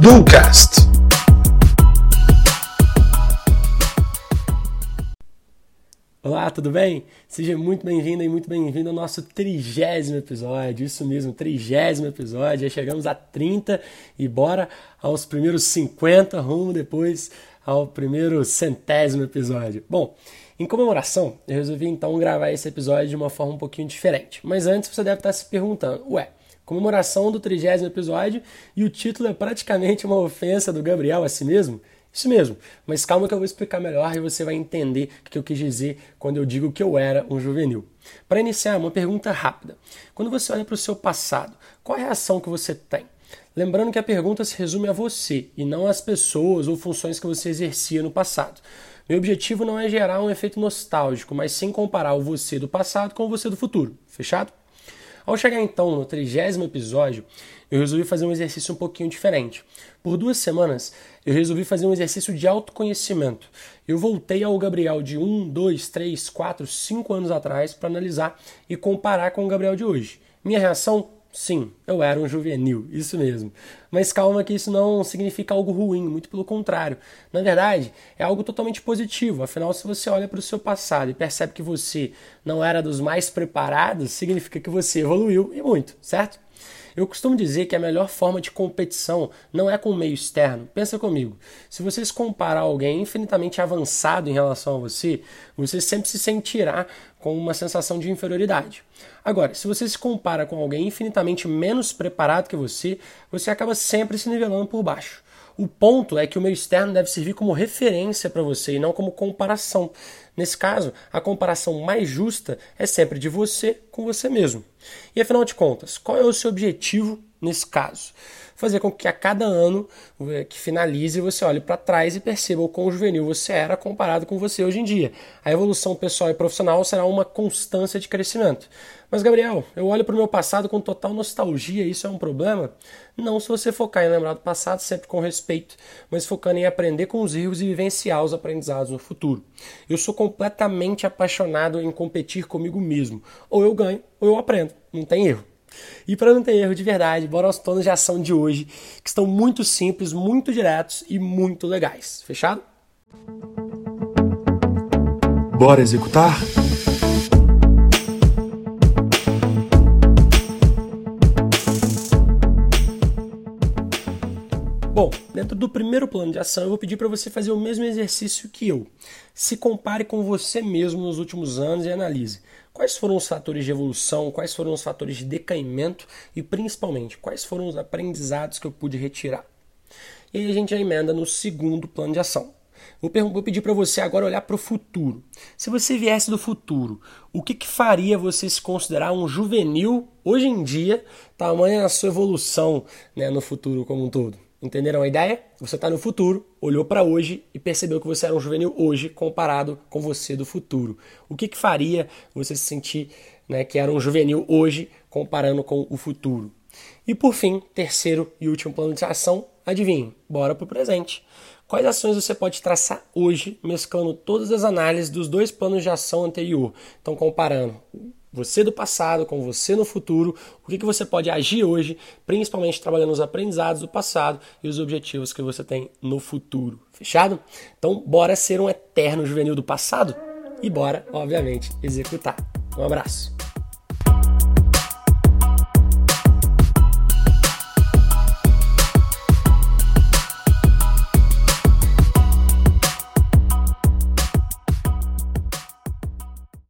Ducast. Olá, tudo bem? Seja muito bem-vindo e muito bem-vindo ao nosso trigésimo episódio. Isso mesmo, trigésimo episódio. Já chegamos a 30 e bora aos primeiros 50, rumo depois ao primeiro centésimo episódio. Bom, em comemoração, eu resolvi então gravar esse episódio de uma forma um pouquinho diferente. Mas antes você deve estar se perguntando, ué, comemoração do trigésimo episódio e o título é praticamente uma ofensa do Gabriel a si mesmo? Isso mesmo, mas calma que eu vou explicar melhor e você vai entender o que eu quis dizer quando eu digo que eu era um juvenil. Para iniciar, uma pergunta rápida. Quando você olha para o seu passado, qual é a reação que você tem? Lembrando que a pergunta se resume a você e não às pessoas ou funções que você exercia no passado. Meu objetivo não é gerar um efeito nostálgico, mas sim comparar o você do passado com o você do futuro. Fechado? Ao chegar então no trigésimo episódio, eu resolvi fazer um exercício um pouquinho diferente. Por duas semanas, eu resolvi fazer um exercício de autoconhecimento. Eu voltei ao Gabriel de 1, 2, 3, 4, 5 anos atrás para analisar e comparar com o Gabriel de hoje. Minha reação Sim, eu era um juvenil, isso mesmo. Mas calma que isso não significa algo ruim, muito pelo contrário. Na verdade, é algo totalmente positivo. Afinal, se você olha para o seu passado e percebe que você não era dos mais preparados, significa que você evoluiu e muito, certo? Eu costumo dizer que a melhor forma de competição não é com o meio externo. Pensa comigo. Se você se comparar alguém infinitamente avançado em relação a você, você sempre se sentirá com uma sensação de inferioridade. Agora, se você se compara com alguém infinitamente menos preparado que você, você acaba sempre se nivelando por baixo. O ponto é que o meio externo deve servir como referência para você e não como comparação. Nesse caso, a comparação mais justa é sempre de você com você mesmo. E afinal de contas, qual é o seu objetivo nesse caso? Fazer com que a cada ano eh, que finalize você olhe para trás e perceba o quão juvenil você era comparado com você hoje em dia. A evolução pessoal e profissional será uma constância de crescimento. Mas, Gabriel, eu olho para o meu passado com total nostalgia, isso é um problema? Não se você focar em lembrar do passado sempre com respeito, mas focando em aprender com os erros e vivenciar os aprendizados no futuro. Eu sou completamente apaixonado em competir comigo mesmo. Ou eu ganho, ou eu aprendo. Não tem erro. E para não ter erro de verdade, bora aos planos de ação de hoje, que estão muito simples, muito diretos e muito legais. Fechado? Bora executar? Bom, dentro do primeiro plano de ação, eu vou pedir para você fazer o mesmo exercício que eu. Se compare com você mesmo nos últimos anos e analise quais foram os fatores de evolução, quais foram os fatores de decaimento e, principalmente, quais foram os aprendizados que eu pude retirar. E aí a gente já emenda no segundo plano de ação. Vou, pedir para você agora olhar para o futuro. Se você viesse do futuro, o que, que faria você se considerar um juvenil hoje em dia, tamanha a sua evolução né, no futuro como um todo? Entenderam a ideia? Você está no futuro, olhou para hoje e percebeu que você era um juvenil hoje comparado com você do futuro. O que, que faria você se sentir né, que era um juvenil hoje comparando com o futuro? E por fim, terceiro e último plano de ação, adivinhe, bora para o presente. Quais ações você pode traçar hoje, mesclando todas as análises dos dois planos de ação anterior? Então, comparando você do passado com você no futuro, o que, que você pode agir hoje, principalmente trabalhando os aprendizados do passado e os objetivos que você tem no futuro. Fechado? Então, bora ser um eterno juvenil do passado e bora, obviamente, executar. Um abraço.